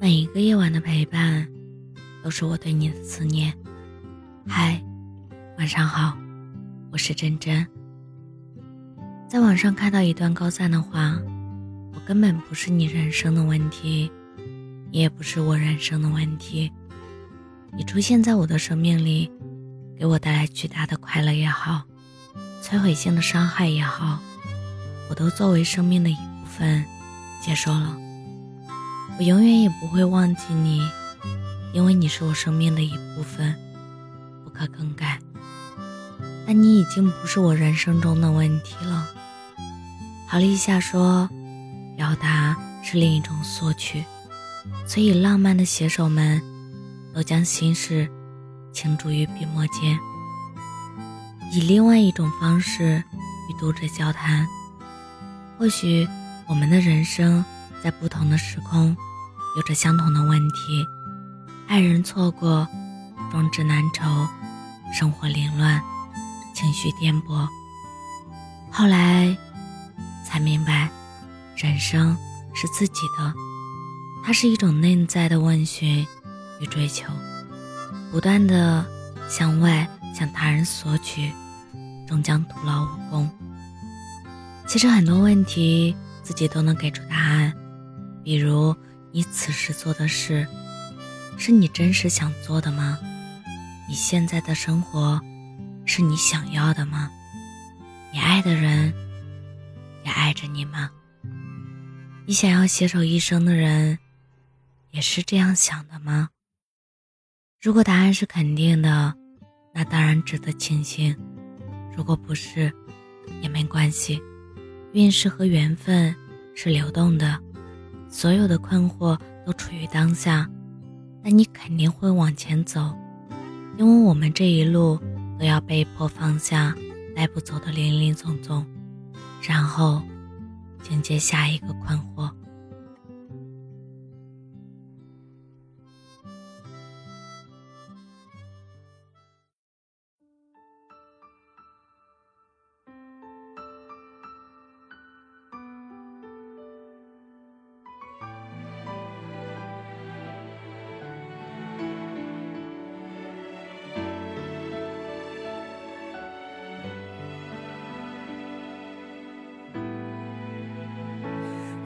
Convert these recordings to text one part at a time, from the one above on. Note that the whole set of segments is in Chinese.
每一个夜晚的陪伴，都是我对你的思念。嗨，晚上好，我是真真。在网上看到一段高赞的话：“我根本不是你人生的问题，你也不是我人生的问题。你出现在我的生命里，给我带来巨大的快乐也好，摧毁性的伤害也好，我都作为生命的一部分接受了。”我永远也不会忘记你，因为你是我生命的一部分，不可更改。但你已经不是我人生中的问题了。陶立夏说：“表达是另一种索取，所以浪漫的写手们都将心事倾注于笔墨间，以另外一种方式与读者交谈。或许我们的人生在不同的时空。”有着相同的问题，爱人错过，壮志难酬，生活凌乱，情绪颠簸。后来才明白，人生是自己的，它是一种内在的问询与追求，不断的向外向他人索取，终将徒劳无功。其实很多问题自己都能给出答案，比如。你此时做的事，是你真实想做的吗？你现在的生活，是你想要的吗？你爱的人，也爱着你吗？你想要携手一生的人，也是这样想的吗？如果答案是肯定的，那当然值得庆幸；如果不是，也没关系。运势和缘分是流动的。所有的困惑都处于当下，那你肯定会往前走，因为我们这一路都要被迫放下带不走的林林总总，然后迎接下一个困惑。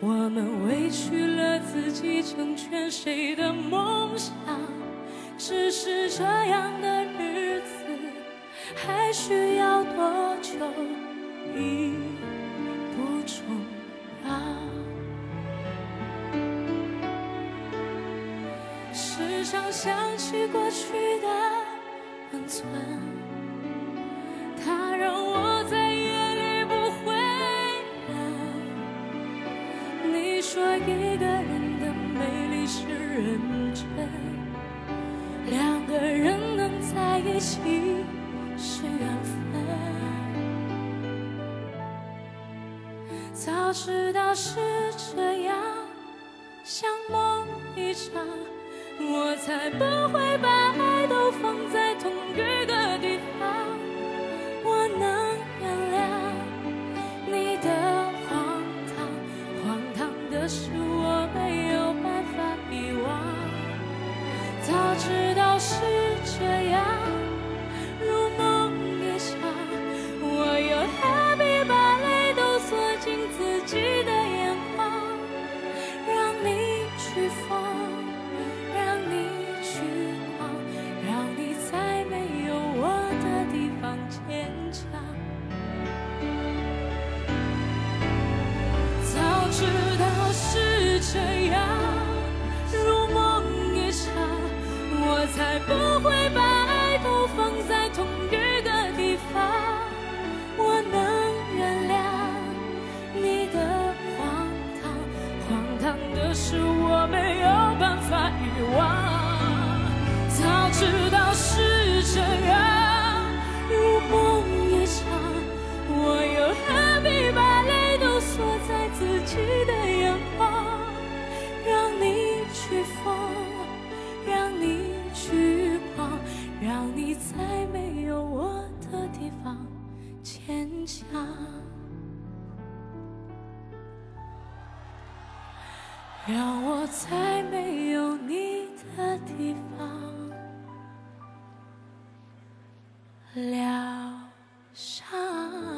我们委屈了自己，成全谁的梦想？只是这样的日子，还需要多久已不重要。时常想起过去的温存，一个人的美丽是认真，两个人能在一起是缘分。早知道是这样，像梦一场，我才不会把爱都放在同一这样如梦一场，我才不会把爱都放在同一个地方。我能原谅你的荒唐，荒唐的是让你在没有我的地方坚强。让我在没有你的地方疗伤。